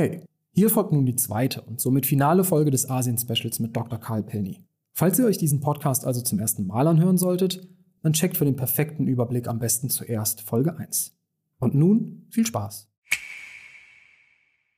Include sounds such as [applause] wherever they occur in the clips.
Hey, hier folgt nun die zweite und somit finale Folge des Asien-Specials mit Dr. Karl Pilny. Falls ihr euch diesen Podcast also zum ersten Mal anhören solltet, dann checkt für den perfekten Überblick am besten zuerst Folge 1. Und nun viel Spaß!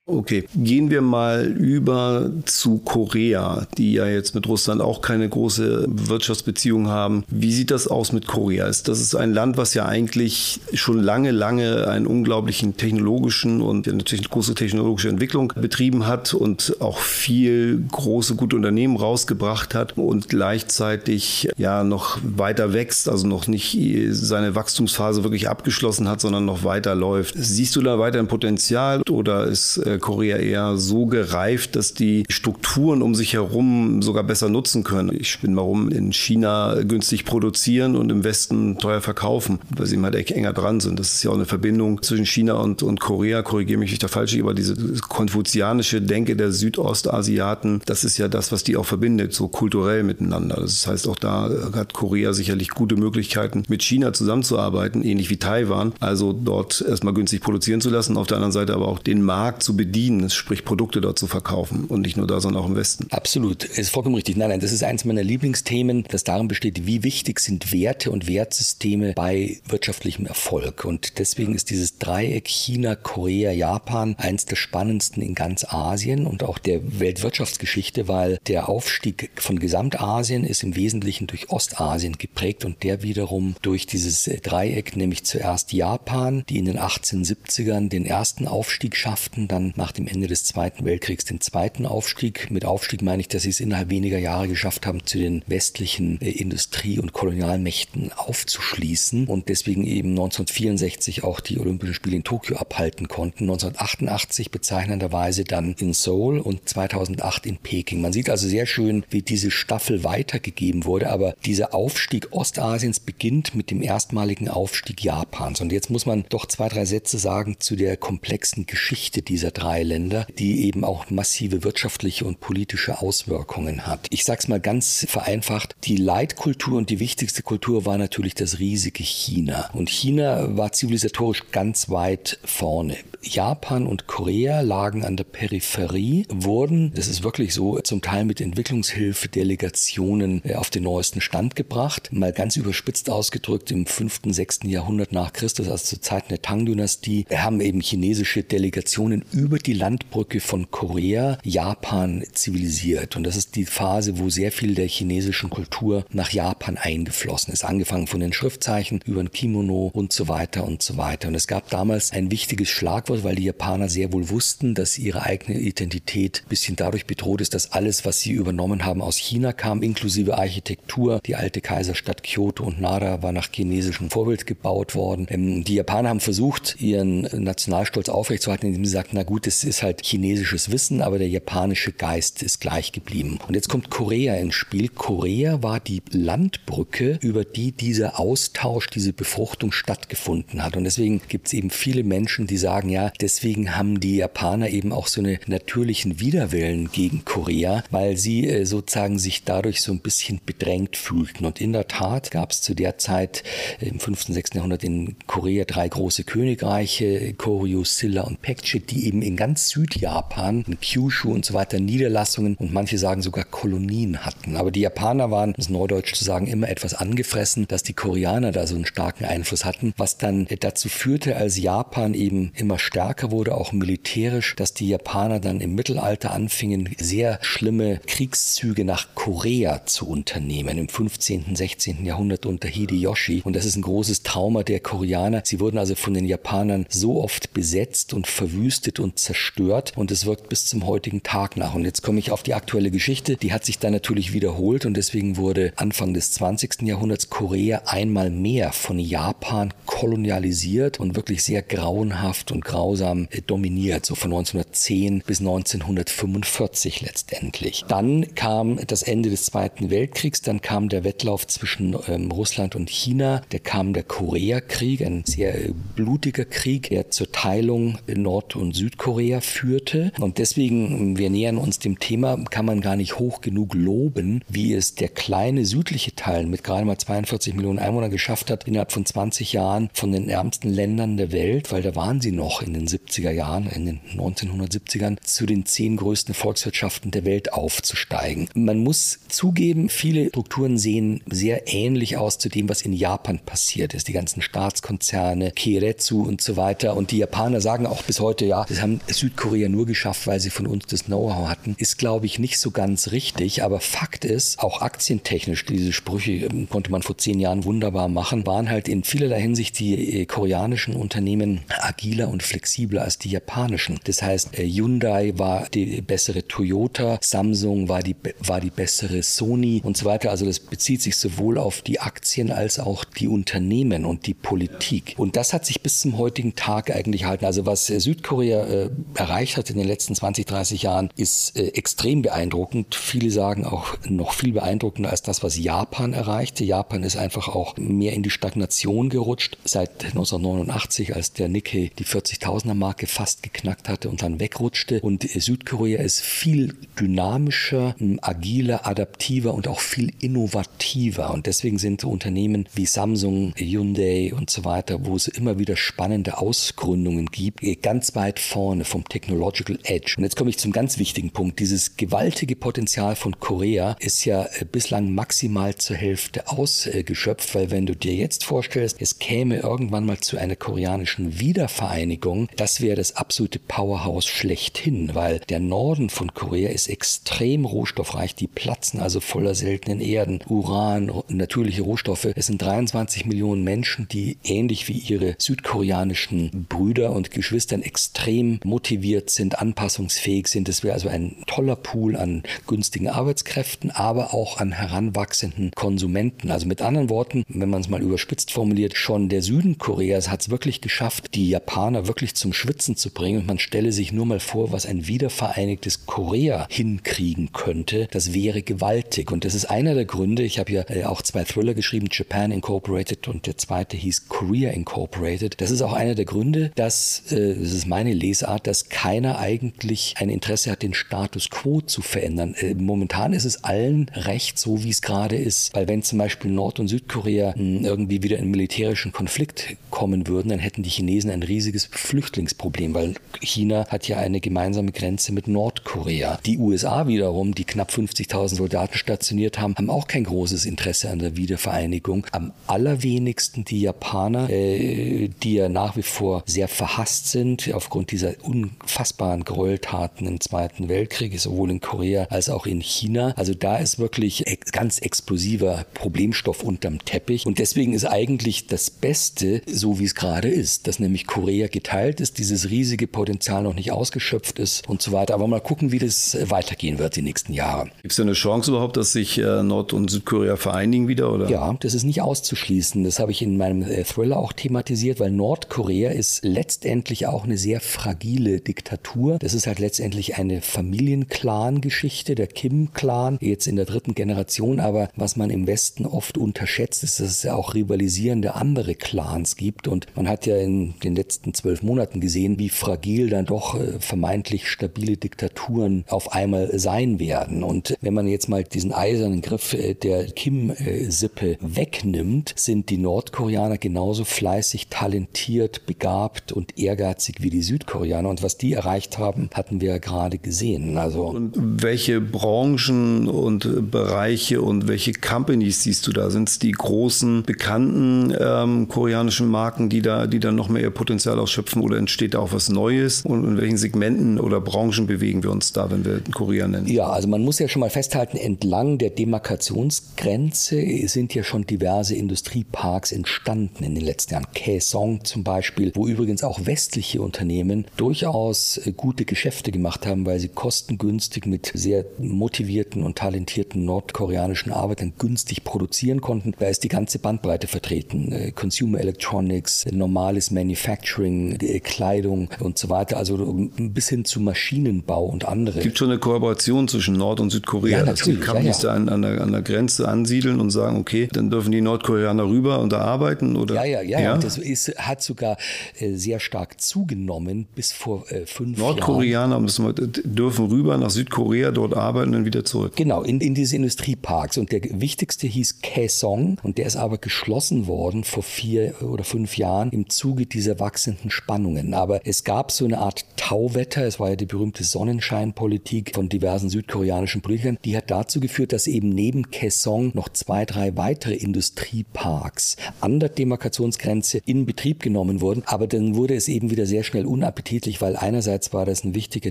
Okay, gehen wir mal über zu Korea, die ja jetzt mit Russland auch keine große Wirtschaftsbeziehung haben. Wie sieht das aus mit Korea? Das ist ein Land, was ja eigentlich schon lange, lange einen unglaublichen technologischen und natürlich große technologische Entwicklung betrieben hat und auch viel große, gute Unternehmen rausgebracht hat und gleichzeitig ja noch weiter wächst, also noch nicht seine Wachstumsphase wirklich abgeschlossen hat, sondern noch weiter läuft. Siehst du da weiter ein Potenzial oder ist äh, Korea eher so gereift, dass die Strukturen um sich herum sogar besser nutzen können. Ich bin warum in China günstig produzieren und im Westen teuer verkaufen, weil sie halt enger dran sind. Das ist ja auch eine Verbindung zwischen China und, und Korea. Korrigiere mich, ich da falsch aber diese konfuzianische Denke der Südostasiaten, das ist ja das, was die auch verbindet, so kulturell miteinander. Das heißt, auch da hat Korea sicherlich gute Möglichkeiten, mit China zusammenzuarbeiten, ähnlich wie Taiwan. Also dort erstmal günstig produzieren zu lassen, auf der anderen Seite aber auch den Markt zu bedienen, sprich Produkte dort zu verkaufen und nicht nur da, sondern auch im Westen. Absolut, ist vollkommen richtig. Nein, nein, das ist eines meiner Lieblingsthemen, das darin besteht, wie wichtig sind Werte und Wertsysteme bei wirtschaftlichem Erfolg. Und deswegen ist dieses Dreieck China, Korea, Japan eins der spannendsten in ganz Asien und auch der Weltwirtschaftsgeschichte, weil der Aufstieg von Gesamtasien ist im Wesentlichen durch Ostasien geprägt und der wiederum durch dieses Dreieck, nämlich zuerst Japan, die in den 1870ern den ersten Aufstieg schafften, dann nach dem Ende des Zweiten Weltkriegs den zweiten Aufstieg. Mit Aufstieg meine ich, dass sie es innerhalb weniger Jahre geschafft haben, zu den westlichen äh, Industrie- und Kolonialmächten aufzuschließen und deswegen eben 1964 auch die Olympischen Spiele in Tokio abhalten konnten. 1988 bezeichnenderweise dann in Seoul und 2008 in Peking. Man sieht also sehr schön, wie diese Staffel weitergegeben wurde, aber dieser Aufstieg Ostasiens beginnt mit dem erstmaligen Aufstieg Japans. Und jetzt muss man doch zwei, drei Sätze sagen zu der komplexen Geschichte dieser drei Länder, die eben auch massive wirtschaftliche und politische Auswirkungen hat. Ich sage es mal ganz vereinfacht, die Leitkultur und die wichtigste Kultur war natürlich das riesige China. Und China war zivilisatorisch ganz weit vorne. Japan und Korea lagen an der Peripherie, wurden, das ist wirklich so, zum Teil mit Entwicklungshilfe Delegationen äh, auf den neuesten Stand gebracht. Mal ganz überspitzt ausgedrückt, im 5., 6. Jahrhundert nach Christus, also zu Zeiten der Tang-Dynastie, haben eben chinesische Delegationen über die Landbrücke von Korea Japan zivilisiert. Und das ist die Phase, wo sehr viel der chinesischen Kultur nach Japan eingeflossen ist. Angefangen von den Schriftzeichen über ein Kimono und so weiter und so weiter. Und es gab damals ein wichtiges Schlagwort, weil die Japaner sehr wohl wussten, dass ihre eigene Identität ein bisschen dadurch bedroht ist, dass alles, was sie übernommen haben, aus China kam, inklusive Architektur. Die alte Kaiserstadt Kyoto und Nara war nach chinesischem Vorbild gebaut worden. Ähm, die Japaner haben versucht, ihren Nationalstolz aufrechtzuerhalten, indem sie sagten, na gut, es ist halt chinesisches Wissen, aber der japanische Geist ist gleich geblieben. Und jetzt kommt Korea ins Spiel. Korea war die Landbrücke, über die dieser Austausch, diese Befruchtung stattgefunden hat. Und deswegen gibt es eben viele Menschen, die sagen, ja, deswegen haben die Japaner eben auch so eine natürlichen Widerwillen gegen Korea, weil sie äh, sozusagen sich dadurch so ein bisschen bedrängt fühlten. Und in der Tat gab es zu der Zeit äh, im 5., 6. Jahrhundert in Korea drei große Königreiche, Koryu, Silla und Pekche, die eben in ganz Südjapan, in Kyushu und so weiter, Niederlassungen und manche sagen sogar Kolonien hatten. Aber die Japaner waren, das Neudeutsch zu sagen, immer etwas angefressen, dass die Koreaner da so einen starken Einfluss hatten, was dann dazu führte, als Japan eben immer stärker wurde, auch militärisch, dass die Japaner dann im Mittelalter anfingen, sehr schlimme Kriegszüge nach Korea zu unternehmen, im 15., 16. Jahrhundert unter Hideyoshi. Und das ist ein großes Trauma der Koreaner. Sie wurden also von den Japanern so oft besetzt und verwüstet und zerstört und es wirkt bis zum heutigen Tag nach. Und jetzt komme ich auf die aktuelle Geschichte. Die hat sich dann natürlich wiederholt und deswegen wurde Anfang des 20. Jahrhunderts Korea einmal mehr von Japan kolonialisiert und wirklich sehr grauenhaft und grausam äh, dominiert, so von 1910 bis 1945 letztendlich. Dann kam das Ende des Zweiten Weltkriegs, dann kam der Wettlauf zwischen ähm, Russland und China, der kam der Koreakrieg, ein sehr äh, blutiger Krieg, der zur Teilung Nord- und Südkorea Südkorea führte. Und deswegen, wir nähern uns dem Thema, kann man gar nicht hoch genug loben, wie es der kleine südliche Teil mit gerade mal 42 Millionen Einwohnern geschafft hat, innerhalb von 20 Jahren von den ärmsten Ländern der Welt, weil da waren sie noch in den 70er Jahren, in den 1970ern, zu den zehn größten Volkswirtschaften der Welt aufzusteigen. Man muss zugeben, viele Strukturen sehen sehr ähnlich aus zu dem, was in Japan passiert ist. Die ganzen Staatskonzerne, Keiretsu und so weiter. Und die Japaner sagen auch bis heute, ja, das haben Südkorea nur geschafft, weil sie von uns das Know-how hatten. Ist, glaube ich, nicht so ganz richtig. Aber Fakt ist, auch aktientechnisch, diese Sprüche ähm, konnte man vor zehn Jahren wunderbar machen, waren halt in vielerlei Hinsicht die äh, koreanischen Unternehmen agiler und flexibler als die japanischen. Das heißt, äh, Hyundai war die bessere Toyota, Samsung war die, war die bessere Sony und so weiter. Also das bezieht sich sowohl auf die Aktien als auch die Unternehmen und die Politik. Und das hat sich bis zum heutigen Tag eigentlich halten. Also was äh, Südkorea äh, erreicht hat in den letzten 20, 30 Jahren, ist äh, extrem beeindruckend. Viele sagen auch noch viel beeindruckender als das, was Japan erreichte. Japan ist einfach auch mehr in die Stagnation gerutscht seit 1989, als der Nikkei die 40.000er Marke fast geknackt hatte und dann wegrutschte. Und äh, Südkorea ist viel dynamischer, agiler, adaptiver und auch viel innovativer. Und deswegen sind Unternehmen wie Samsung, Hyundai und so weiter, wo es immer wieder spannende Ausgründungen gibt, ganz weit vorne vom Technological Edge. Und jetzt komme ich zum ganz wichtigen Punkt. Dieses gewaltige Potenzial von Korea ist ja äh, bislang maximal zur Hälfte ausgeschöpft, weil wenn du dir jetzt vorstellst, es käme irgendwann mal zu einer koreanischen Wiedervereinigung, das wäre das absolute Powerhouse schlechthin, weil der Norden von Korea ist extrem rohstoffreich. Die platzen also voller seltenen Erden, Uran, natürliche Rohstoffe. Es sind 23 Millionen Menschen, die ähnlich wie ihre südkoreanischen Brüder und Geschwistern extrem motiviert sind, anpassungsfähig sind. Es wäre also ein toller Pool an günstigen Arbeitskräften, aber auch an heranwachsenden Konsumenten. Also mit anderen Worten, wenn man es mal überspitzt formuliert, schon der Süden Koreas hat es wirklich geschafft, die Japaner wirklich zum Schwitzen zu bringen. Und man stelle sich nur mal vor, was ein wiedervereinigtes Korea hinkriegen könnte. Das wäre gewaltig. Und das ist einer der Gründe. Ich habe hier äh, auch zwei Thriller geschrieben, Japan Incorporated und der zweite hieß Korea Incorporated. Das ist auch einer der Gründe, dass, äh, das ist meine Lesart, dass keiner eigentlich ein Interesse hat, den Status quo zu verändern. Äh, momentan ist es allen recht, so wie es gerade ist. Weil wenn zum Beispiel Nord- und Südkorea hm, irgendwie wieder in militärischen Konflikt kommen würden, dann hätten die Chinesen ein riesiges Flüchtlingsproblem, weil China hat ja eine gemeinsame Grenze mit Nordkorea. Die USA wiederum, die knapp 50.000 Soldaten stationiert haben, haben auch kein großes Interesse an der Wiedervereinigung. Am allerwenigsten die Japaner, äh, die ja nach wie vor sehr verhasst sind aufgrund dieser unfassbaren Gräueltaten im Zweiten Weltkrieg, sowohl in Korea als auch in China. Also da ist wirklich ganz explosiver Problemstoff unterm Teppich. Und deswegen ist eigentlich das Beste, so wie es gerade ist, dass nämlich Korea geteilt ist, dieses riesige Potenzial noch nicht ausgeschöpft ist und so weiter. Aber mal gucken, wie das weitergehen wird die nächsten Jahre. Gibt es eine Chance überhaupt, dass sich äh, Nord- und Südkorea vereinigen wieder? Oder? Ja, das ist nicht auszuschließen. Das habe ich in meinem äh, Thriller auch thematisiert, weil Nordkorea ist letztendlich auch eine sehr fragile Diktatur. Das ist halt letztendlich eine Familienclan-Geschichte, der Kim-Clan, jetzt in der dritten Generation. Aber was man im Westen oft unterschätzt, ist, dass es ja auch rivalisierende andere Clans gibt. Und man hat ja in den letzten zwölf Monaten gesehen, wie fragil dann doch äh, vermeintlich stabile Diktaturen auf einmal sein werden. Und wenn man jetzt mal diesen eisernen Griff äh, der Kim-Sippe wegnimmt, sind die Nordkoreaner genauso fleißig, talentiert, begabt und ehrgeizig wie die Südkoreaner. Und was die erreicht haben, hatten wir gerade gesehen. Also und welche Branchen und Bereiche und welche Companies siehst du da? Sind es die großen, bekannten ähm, koreanischen Marken, die da, die dann noch mehr ihr Potenzial ausschöpfen oder entsteht da auch was Neues? Und in welchen Segmenten oder Branchen bewegen wir uns da, wenn wir Korea nennen? Ja, also man muss ja schon mal festhalten, entlang der Demarkationsgrenze sind ja schon diverse Industrieparks entstanden in den letzten Jahren. Kaesong zum Beispiel, wo übrigens auch westliche Unternehmen durchaus äh, gute Geschäfte gemacht haben, weil sie kostengünstig mit sehr motivierten und talentierten nordkoreanischen Arbeitern günstig produzieren konnten. Da ist die ganze Bandbreite vertreten. Äh, Consumer Electronics, normales Manufacturing, Kleidung und so weiter, also bis hin zu Maschinenbau und andere. Es gibt schon eine Kooperation zwischen Nord- und Südkorea. Ja, natürlich. Es gibt Companies, ja, ja. die an, an, an, der, Grenze ansiedeln und sagen, okay, dann dürfen die Nordkoreaner rüber und da arbeiten? Oder? Ja, ja, ja. ja? Das ist, hat sogar äh, sehr stark zugenommen bis vor äh, fünf Nordkoreaner Jahren. Nordkoreaner dürfen rüber nach Südkorea, dort arbeiten und wieder zurück. Genau, in, in diese Industrieparks. Und der wichtigste hieß Kaesong und der ist aber geschlossen worden vor vier oder fünf Jahren im Zuge dieser wachsenden Spannungen. Aber es gab so eine Art Tauwetter, es war ja die berühmte Sonnenscheinpolitik von diversen südkoreanischen Politikern, die hat dazu geführt, dass eben neben Kaesong noch zwei, drei weitere Industrieparks an der Demarkationsgrenze in Betrieb genommen wurden. Aber dann wurde es eben wieder sehr schnell unappetitlich, weil einerseits war das ein wichtiger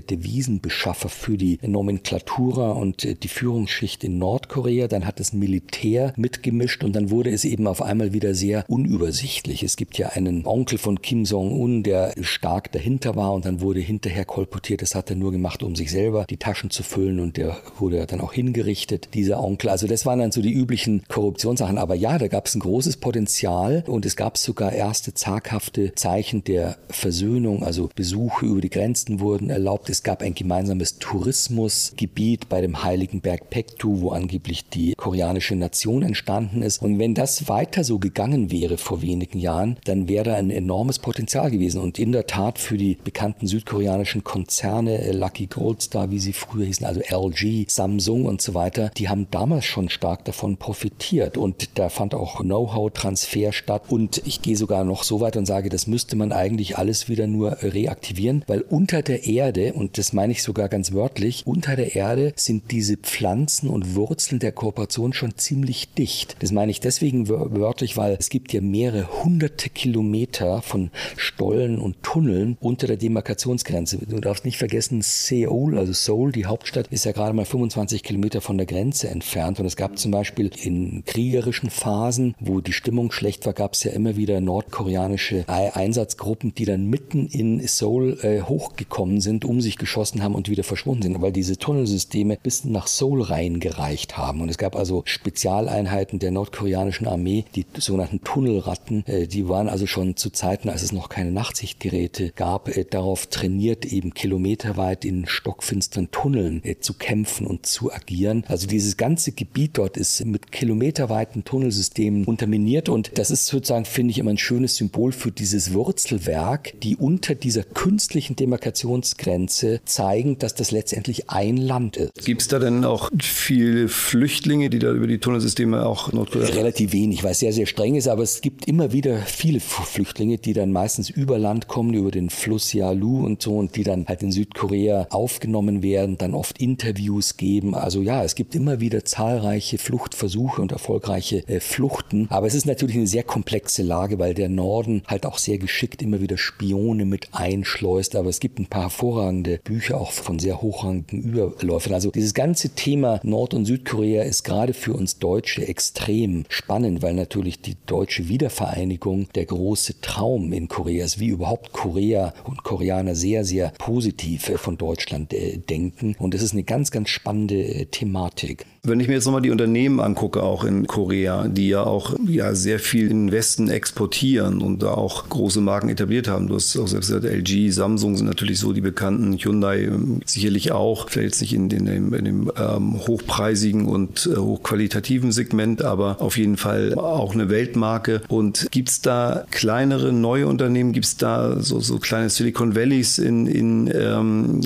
Devisenbeschaffer für die Nomenklatura und äh, die Führungsschicht in Nordkorea. Dann hat das Militär mitgemischt und dann wurde es eben auf einmal wieder sehr unübersichtlich. Es gibt ja einen Onkel von Kim Jong-un, der stark dahinter war und dann wurde hinterher kolportiert, das hat er nur gemacht, um sich selber die Taschen zu füllen und der wurde dann auch hingerichtet, dieser Onkel. Also das waren dann so die üblichen Korruptionssachen. Aber ja, da gab es ein großes Potenzial und es gab sogar erste zaghafte Zeichen der Versöhnung, also Besuche über die Grenzen wurden erlaubt. Es gab ein gemeinsames Tourismusgebiet bei dem heiligen Berg Pektu, wo angeblich die koreanische Nation entstanden ist. Und wenn das weiter so gegangen wäre vor wenigen Jahren, dann wäre ein enormes Potenzial gewesen. Und in der Tat für die bekannten südkoreanischen Konzerne, äh, Lucky Goldstar, wie sie früher hießen, also LG, Samsung und so weiter, die haben damals schon stark davon profitiert. Und da fand auch Know-how-Transfer statt. Und ich gehe sogar noch so weit und sage, das müsste man eigentlich alles wieder nur reaktivieren, weil unter der Erde, und das meine ich sogar ganz wörtlich, unter der Erde sind diese Pflanzen und Wurzeln der Kooperation schon ziemlich dicht. Das meine ich deswegen wörtlich, weil es gibt ja mehrere hunderte Kilometer von Stollen und Tunneln unter der Demarkationsgrenze. Du darfst nicht vergessen, Seoul, also Seoul, die Hauptstadt, ist ja gerade mal 25 Kilometer von der Grenze entfernt. Und es gab zum Beispiel in kriegerischen Phasen, wo die Stimmung schlecht war, gab es ja immer wieder nordkoreanische Einsatzgruppen, die dann mitten in Seoul äh, hochgekommen sind, um sich geschossen haben und wieder verschwunden sind, weil diese Tunnelsysteme bis nach Seoul reingereicht haben. Und es gab also Spezialeinheiten der nordkoreanischen Armee, die sogenannten Tunnelratten, äh, die waren also schon zu Zeiten, als es noch keine Nachtsichtgeräte gab, äh, darauf trainiert, eben kilometerweit in stockfinsteren Tunneln äh, zu kämpfen und zu agieren. Also dieses ganze Gebiet dort ist mit kilometerweiten Tunnelsystemen unterminiert und das ist sozusagen, finde ich, immer ein schönes Symbol für dieses Wurzelwerk, die unter dieser künstlichen Demarkationsgrenze zeigen, dass das letztendlich ein Land ist. Gibt es da denn auch viele Flüchtlinge, die da über die Tunnelsysteme auch Nordkorea? Relativ wenig, weil es sehr, sehr streng ist, aber es gibt immer wieder viele Flüchtlinge, die dann meistens über Land kommen, über den Fluss Yalu und so und die dann halt in Südkorea aufgenommen werden, dann oft Interviews geben. Also ja, es gibt immer wieder zahlreiche Fluchtversuche und erfolgreiche äh, Fluchten, aber es ist natürlich eine sehr komplexe Lage, weil der Norden halt auch sehr geschickt immer wieder Spione mit einschleust, aber es gibt ein paar hervorragende Bücher auch von sehr hochrangigen Überläufern. Also dieses ganze Thema Nord- und Südkorea ist gerade für uns Deutsche extrem spannend, weil natürlich die deutsche Wiedervereinigung der große Traum in Korea ist, wie überhaupt Korea und Koreaner sehr, sehr positiv von Deutschland äh, denken. Und es ist eine ganz, ganz spannende äh, Thematik. Wenn ich mir jetzt nochmal die Unternehmen angucke, auch in Korea, die ja auch ja, sehr viel in den Westen exportieren und da auch große Marken etabliert haben. Du hast auch selbst gesagt, LG, Samsung sind natürlich so die bekannten, Hyundai ähm, sicherlich auch, vielleicht nicht in, in dem, in dem ähm, hochpreisigen und äh, hochqualitativen Segment, aber auf jeden Fall auch eine Weltmarke. Und gibt es da kleinere neue Unternehmen, gibt es da so, so kleine Silicon Valleys in, in ähm,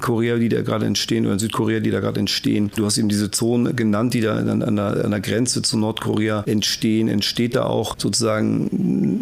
Korea, die da gerade entstehen oder in Südkorea, die da gerade entstehen? Du hast eben diese Zone Zonen genannt, die da an, an, der, an der Grenze zu Nordkorea entstehen. Entsteht da auch sozusagen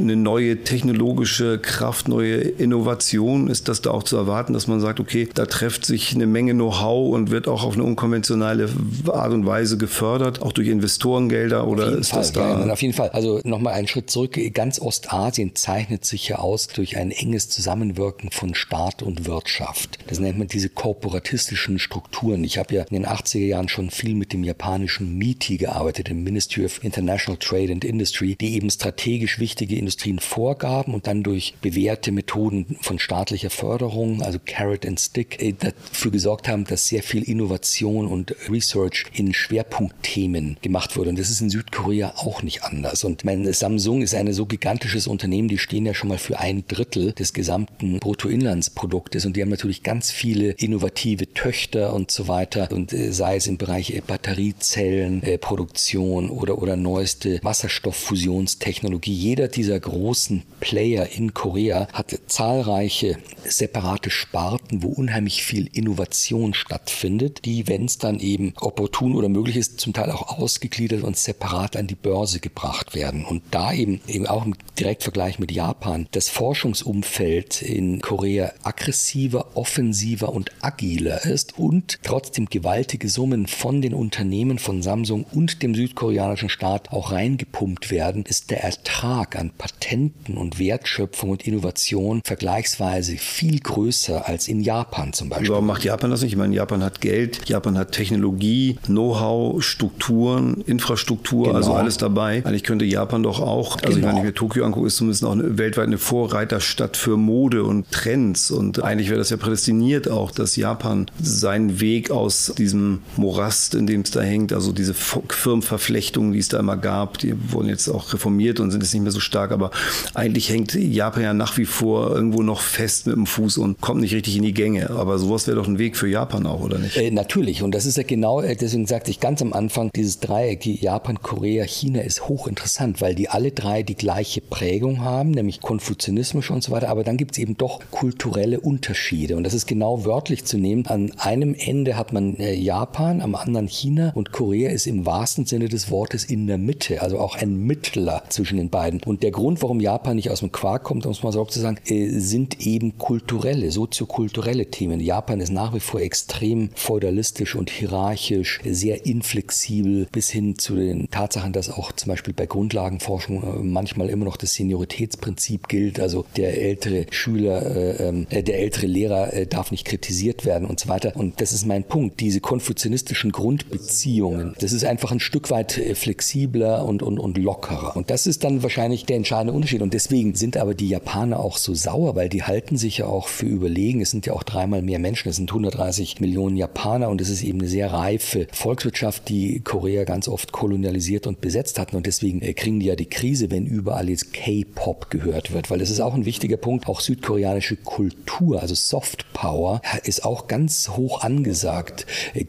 eine neue technologische Kraft, neue Innovation? Ist das da auch zu erwarten, dass man sagt, okay, da trifft sich eine Menge Know-how und wird auch auf eine unkonventionelle Art und Weise gefördert, auch durch Investorengelder oder ist Fall, das da? Ja, auf jeden Fall. Also nochmal einen Schritt zurück. Ganz Ostasien zeichnet sich ja aus durch ein enges Zusammenwirken von Staat und Wirtschaft. Das nennt man diese korporatistischen Strukturen. Ich habe ja in den 80er Jahren schon viel mit dem japanischen MITI gearbeitet, dem Ministry of International Trade and Industry, die eben strategisch wichtige Industrien vorgaben und dann durch bewährte Methoden von staatlicher Förderung, also Carrot and Stick, äh, dafür gesorgt haben, dass sehr viel Innovation und Research in Schwerpunktthemen gemacht wurde. Und das ist in Südkorea auch nicht anders. Und mein Samsung ist ein so gigantisches Unternehmen, die stehen ja schon mal für ein Drittel des gesamten Bruttoinlandsproduktes und die haben natürlich ganz viele innovative Töchter und so weiter und äh, sei es im Bereich Batteriezellenproduktion oder, oder neueste Wasserstofffusionstechnologie. Jeder dieser großen Player in Korea hat zahlreiche separate Sparten, wo unheimlich viel Innovation stattfindet, die, wenn es dann eben opportun oder möglich ist, zum Teil auch ausgegliedert und separat an die Börse gebracht werden. Und da eben, eben auch im Direktvergleich mit Japan, das Forschungsumfeld in Korea aggressiver, offensiver und agiler ist und trotzdem gewaltige Summen von den Unternehmen von Samsung und dem südkoreanischen Staat auch reingepumpt werden, ist der Ertrag an Patenten und Wertschöpfung und Innovation vergleichsweise viel größer als in Japan zum Beispiel. Warum macht Japan das nicht? Ich meine, Japan hat Geld, Japan hat Technologie, Know-how, Strukturen, Infrastruktur, genau. also alles dabei. Eigentlich könnte Japan doch auch, also genau. ich meine, wenn ich mir Tokio angucke, ist zumindest auch eine, weltweit eine Vorreiterstadt für Mode und Trends. Und eigentlich wäre das ja prädestiniert auch, dass Japan seinen Weg aus diesem Morast, in dem es da hängt, also diese Firmenverflechtungen, die es da immer gab, die wurden jetzt auch reformiert und sind jetzt nicht mehr so stark, aber eigentlich hängt Japan ja nach wie vor irgendwo noch fest mit dem Fuß und kommt nicht richtig in die Gänge. Aber sowas wäre doch ein Weg für Japan auch, oder nicht? Äh, natürlich. Und das ist ja genau, äh, deswegen sagte ich ganz am Anfang, dieses Dreieck, Japan, Korea, China ist hochinteressant, weil die alle drei die gleiche Prägung haben, nämlich Konfuzianismus und so weiter. Aber dann gibt es eben doch kulturelle Unterschiede. Und das ist genau wörtlich zu nehmen. An einem Ende hat man äh, Japan, am anderen und Korea ist im wahrsten Sinne des Wortes in der Mitte, also auch ein Mittler zwischen den beiden. Und der Grund, warum Japan nicht aus dem Quark kommt, um es mal so zu sagen, äh, sind eben kulturelle, soziokulturelle Themen. Japan ist nach wie vor extrem feudalistisch und hierarchisch, sehr inflexibel, bis hin zu den Tatsachen, dass auch zum Beispiel bei Grundlagenforschung äh, manchmal immer noch das Senioritätsprinzip gilt. Also der ältere Schüler, äh, ähm, äh, der ältere Lehrer darf nicht kritisiert werden und so weiter. Und das ist mein Punkt. Diese konfuzianistischen Grundbeziehungen, das ist einfach ein Stück weit äh, flexibler und, und, und lockerer. Und das ist dann wahrscheinlich der entscheidende Unterschied. Und deswegen sind aber die Japaner auch so sauer, weil die halten sich ja auch für überlegen. Es sind ja auch dreimal mehr Menschen. Es sind 130 Millionen Japaner und es ist eben eine sehr reife Volkswirtschaft, die Korea ganz oft kolonialisiert und besetzt hatten. Und deswegen äh, kriegen die ja die Krise, wenn überall jetzt K-Pop gehört wird, weil das ist auch ein wichtiger Punkt. Auch südkoreanische Kultur, also Soft Power, ist auch ganz hoch angesagt. Äh,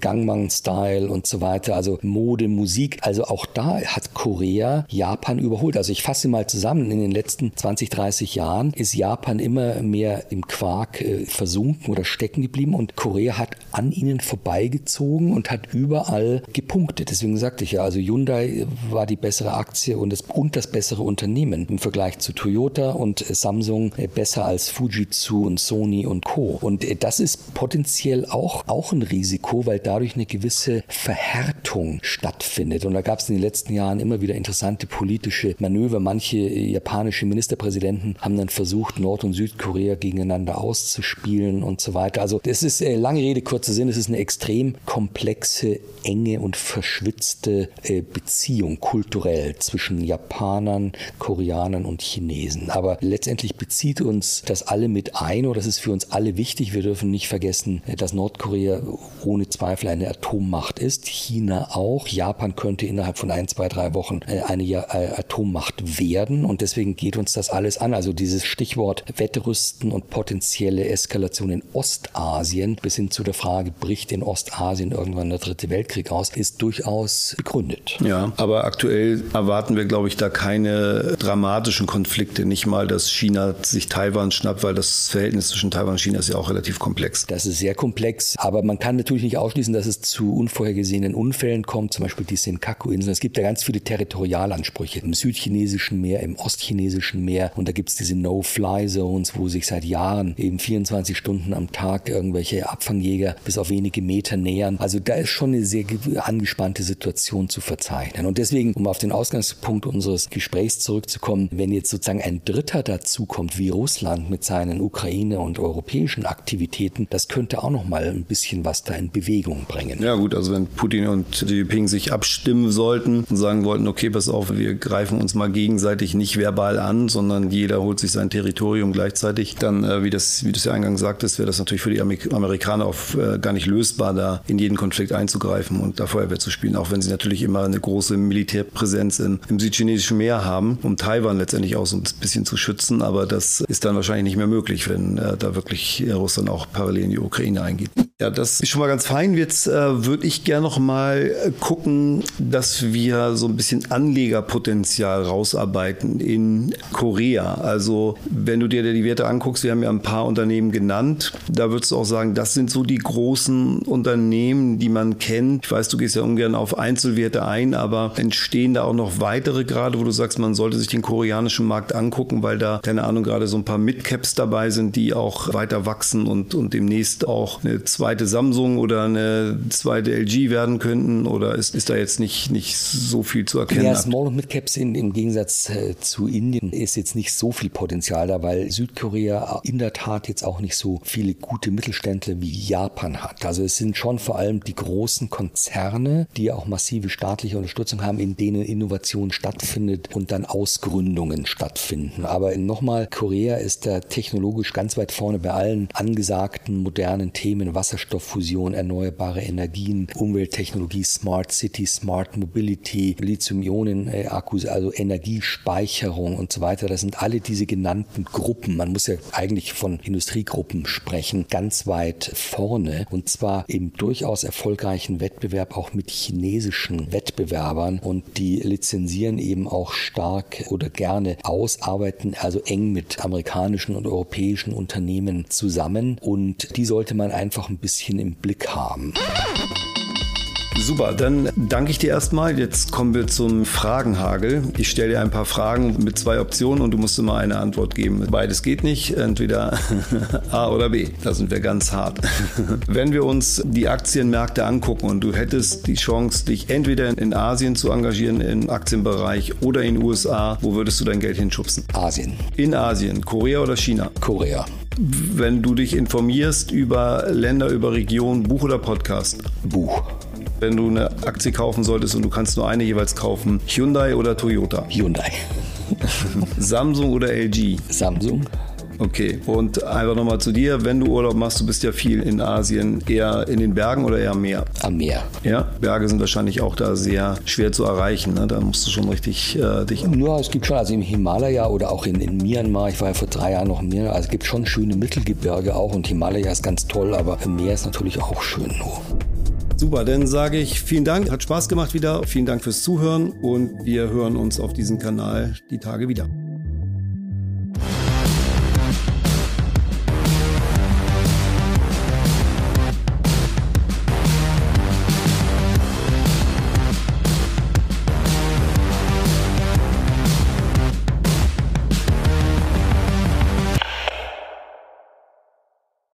Gangnam-Style und so weiter, also Mode, Musik. Also auch da hat Korea Japan überholt. Also ich fasse mal zusammen. In den letzten 20, 30 Jahren ist Japan immer mehr im Quark äh, versunken oder stecken geblieben und Korea hat an ihnen vorbeigezogen und hat überall gepunktet. Deswegen sagte ich ja, also Hyundai war die bessere Aktie und das, und das bessere Unternehmen im Vergleich zu Toyota und Samsung äh, besser als Fujitsu und Sony und Co. Und äh, das ist potenziell auch, auch ein Risiko, weil dadurch eine gewisse Verhärtung stattfindet. Und da gab es in den letzten Jahren immer wieder interessante politische Manöver. Manche japanische Ministerpräsidenten haben dann versucht, Nord- und Südkorea gegeneinander auszuspielen und so weiter. Also das ist äh, lange Rede, kurzer Sinn, es ist eine extrem komplexe, enge und verschwitzte äh, Beziehung kulturell zwischen Japanern, Koreanern und Chinesen. Aber letztendlich bezieht uns das alle mit ein oder das ist für uns alle wichtig. Wir dürfen nicht vergessen, äh, dass Nordkorea ohne Zweifel eine Atommacht ist. China auch. Japan könnte innerhalb von ein, zwei, drei Wochen äh, eine äh, Atommacht werden und deswegen geht uns das alles an. Also dieses Stichwort Wettrüsten und potenzielle Eskalation in Ostasien bis hin zu der Frage, bricht in Ostasien irgendwann der dritte Weltkrieg aus, ist durchaus begründet. Ja, aber aktuell erwarten wir, glaube ich, da keine dramatischen Konflikte. Nicht mal, dass China sich Taiwan schnappt, weil das Verhältnis zwischen Taiwan und China ist ja auch relativ komplex. Das ist sehr komplex, aber man kann natürlich nicht ausschließen, dass es zu unvorhergesehenen Unfällen kommt, zum Beispiel die Senkaku-Inseln. Es gibt ja ganz viele Territorialansprüche im südchinesischen Meer, im ostchinesischen Meer und da gibt es diese No-Fly-Zones, wo sich seit Jahren eben 24 Stunden am Tag irgendwelche Abfangjäger bis auf wenige Meter nähern. Also da ist schon eine sehr angespannte Situation zu verzeichnen. Und deswegen, um auf den Ausgangspunkt unseres Gesprächs zurückzukommen, wenn jetzt sozusagen ein Dritter dazukommt, wie Russland mit seinen Ukraine- und europäischen Aktivitäten, das könnte auch noch mal ein bisschen was da in Bewegung bringen. Ja gut, also wenn Putin und Xi Jinping sich abstimmen sollten und sagen wollten, okay, pass auf, wir greifen uns mal gegenseitig nicht verbal an, sondern jeder holt sich sein Territorium gleichzeitig, dann, äh, wie, das, wie du ja eingangs sagtest, wäre das natürlich für die Amerikaner auch äh, gar nicht lösbar, da in jeden Konflikt einzugreifen und da Feuerwehr zu spielen, auch wenn sie natürlich immer eine große Militärpräsenz in, im südchinesischen Meer haben, um Taiwan letztendlich auch so ein bisschen zu schützen. Aber das ist dann wahrscheinlich nicht mehr möglich, wenn äh, da wirklich Russland auch parallel in die Ukraine eingeht. Ja, das ist schon mal ganz fein. Jetzt äh, würde ich gerne noch mal gucken, dass wir so ein bisschen Anlegerpotenzial rausarbeiten in Korea. Also wenn du dir die Werte anguckst, wir haben ja ein paar Unternehmen genannt. Da würdest du auch sagen, das sind so die großen Unternehmen, die man kennt. Ich weiß, du gehst ja ungern auf Einzelwerte ein, aber entstehen da auch noch weitere gerade, wo du sagst, man sollte sich den koreanischen Markt angucken, weil da, keine Ahnung, gerade so ein paar Midcaps dabei sind, die auch weiter wachsen und, und demnächst auch eine zweite zweite Samsung oder eine zweite LG werden könnten? Oder ist, ist da jetzt nicht, nicht so viel zu erkennen? Ja, Small- und Mid-Caps im Gegensatz äh, zu Indien ist jetzt nicht so viel Potenzial da, weil Südkorea in der Tat jetzt auch nicht so viele gute Mittelständler wie Japan hat. Also es sind schon vor allem die großen Konzerne, die auch massive staatliche Unterstützung haben, in denen Innovation stattfindet und dann Ausgründungen stattfinden. Aber nochmal, Korea ist da technologisch ganz weit vorne bei allen angesagten modernen Themen, Wasser Wasserstofffusion, erneuerbare Energien, Umwelttechnologie, Smart City, Smart Mobility, Lithium-Ionen-Akkus, also Energiespeicherung und so weiter. Das sind alle diese genannten Gruppen. Man muss ja eigentlich von Industriegruppen sprechen, ganz weit vorne und zwar im durchaus erfolgreichen Wettbewerb auch mit chinesischen Wettbewerbern und die lizenzieren eben auch stark oder gerne aus, arbeiten also eng mit amerikanischen und europäischen Unternehmen zusammen und die sollte man einfach ein bisschen bisschen im Blick haben. Super, dann danke ich dir erstmal. Jetzt kommen wir zum Fragenhagel. Ich stelle dir ein paar Fragen mit zwei Optionen und du musst immer eine Antwort geben. Beides geht nicht, entweder [laughs] A oder B. Da sind wir ganz hart. [laughs] Wenn wir uns die Aktienmärkte angucken und du hättest die Chance, dich entweder in Asien zu engagieren im Aktienbereich oder in den USA, wo würdest du dein Geld hinschubsen? Asien. In Asien, Korea oder China? Korea wenn du dich informierst über Länder, über Regionen, Buch oder Podcast? Buch. Wenn du eine Aktie kaufen solltest und du kannst nur eine jeweils kaufen, Hyundai oder Toyota? Hyundai. Samsung oder LG? Samsung. Okay, und einfach nochmal zu dir, wenn du Urlaub machst, du bist ja viel in Asien, eher in den Bergen oder eher am Meer? Am Meer. Ja, Berge sind wahrscheinlich auch da sehr schwer zu erreichen, ne? da musst du schon richtig äh, dich... Ja, es gibt schon, also im Himalaya oder auch in, in Myanmar, ich war ja vor drei Jahren noch in Myanmar, also es gibt schon schöne Mittelgebirge auch und Himalaya ist ganz toll, aber im Meer ist natürlich auch schön. Nur. Super, dann sage ich vielen Dank, hat Spaß gemacht wieder, vielen Dank fürs Zuhören und wir hören uns auf diesem Kanal die Tage wieder.